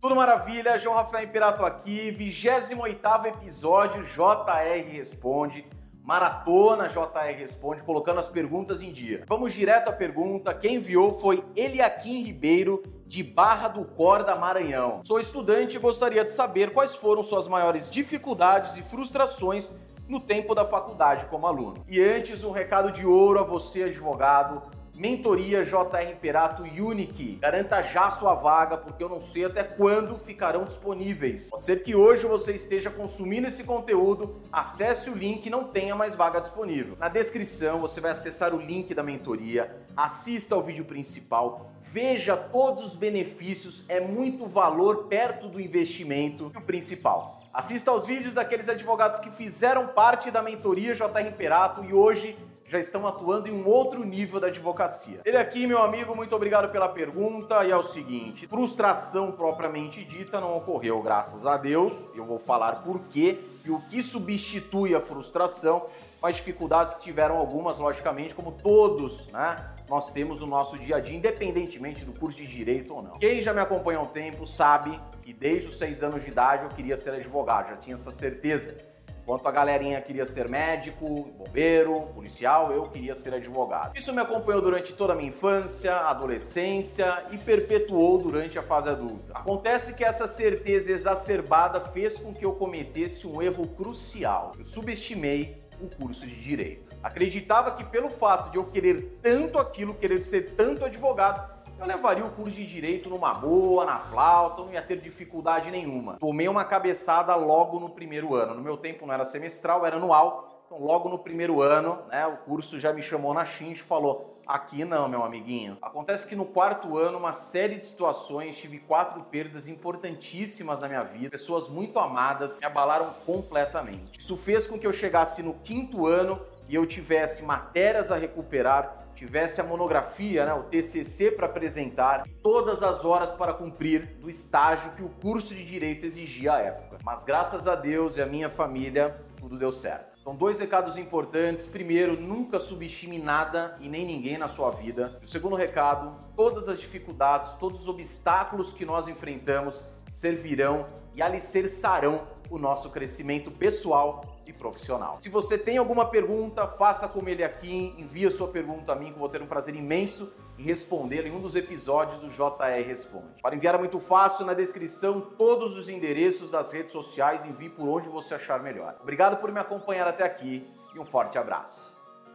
Tudo maravilha, João Rafael Imperato aqui, 28º episódio JR Responde, Maratona JR Responde, colocando as perguntas em dia. Vamos direto à pergunta, quem enviou foi Eliakim Ribeiro, de Barra do Corda, Maranhão. Sou estudante e gostaria de saber quais foram suas maiores dificuldades e frustrações no tempo da faculdade como aluno. E antes, um recado de ouro a você, advogado. Mentoria JR Imperato Unique. Garanta já sua vaga, porque eu não sei até quando ficarão disponíveis. Pode ser que hoje você esteja consumindo esse conteúdo, acesse o link e não tenha mais vaga disponível. Na descrição você vai acessar o link da mentoria, assista ao vídeo principal, veja todos os benefícios, é muito valor perto do investimento e o principal. Assista aos vídeos daqueles advogados que fizeram parte da mentoria JR Imperato e hoje já estão atuando em um outro nível da advocacia. Ele aqui, meu amigo, muito obrigado pela pergunta. E é o seguinte: frustração propriamente dita não ocorreu, graças a Deus. Eu vou falar por quê e o que substitui a frustração. Mas dificuldades tiveram algumas, logicamente, como todos, né? Nós temos no nosso dia a dia, independentemente do curso de direito ou não. Quem já me acompanha há um tempo sabe que desde os seis anos de idade eu queria ser advogado, já tinha essa certeza. Enquanto a galerinha queria ser médico, bombeiro, policial, eu queria ser advogado. Isso me acompanhou durante toda a minha infância, adolescência e perpetuou durante a fase adulta. Acontece que essa certeza exacerbada fez com que eu cometesse um erro crucial. Eu subestimei o curso de direito. Acreditava que pelo fato de eu querer tanto aquilo, querer ser tanto advogado, eu levaria o curso de direito numa boa, na flauta, não ia ter dificuldade nenhuma. Tomei uma cabeçada logo no primeiro ano. No meu tempo não era semestral, era anual. Então, logo no primeiro ano, né, o curso já me chamou na chincha e falou: Aqui não, meu amiguinho. Acontece que no quarto ano, uma série de situações, tive quatro perdas importantíssimas na minha vida. Pessoas muito amadas me abalaram completamente. Isso fez com que eu chegasse no quinto ano e eu tivesse matérias a recuperar, tivesse a monografia, né, o TCC para apresentar, todas as horas para cumprir do estágio que o curso de direito exigia à época. Mas graças a Deus e a minha família, tudo deu certo. Então, dois recados importantes. Primeiro, nunca subestime nada e nem ninguém na sua vida. O segundo recado, todas as dificuldades, todos os obstáculos que nós enfrentamos servirão e alicerçarão o nosso crescimento pessoal e profissional. Se você tem alguma pergunta, faça como ele aqui, envie a sua pergunta a mim, que eu vou ter um prazer imenso em respondê-la em um dos episódios do JR Responde. Para enviar é muito fácil, na descrição todos os endereços das redes sociais, envie por onde você achar melhor. Obrigado por me acompanhar até aqui e um forte abraço.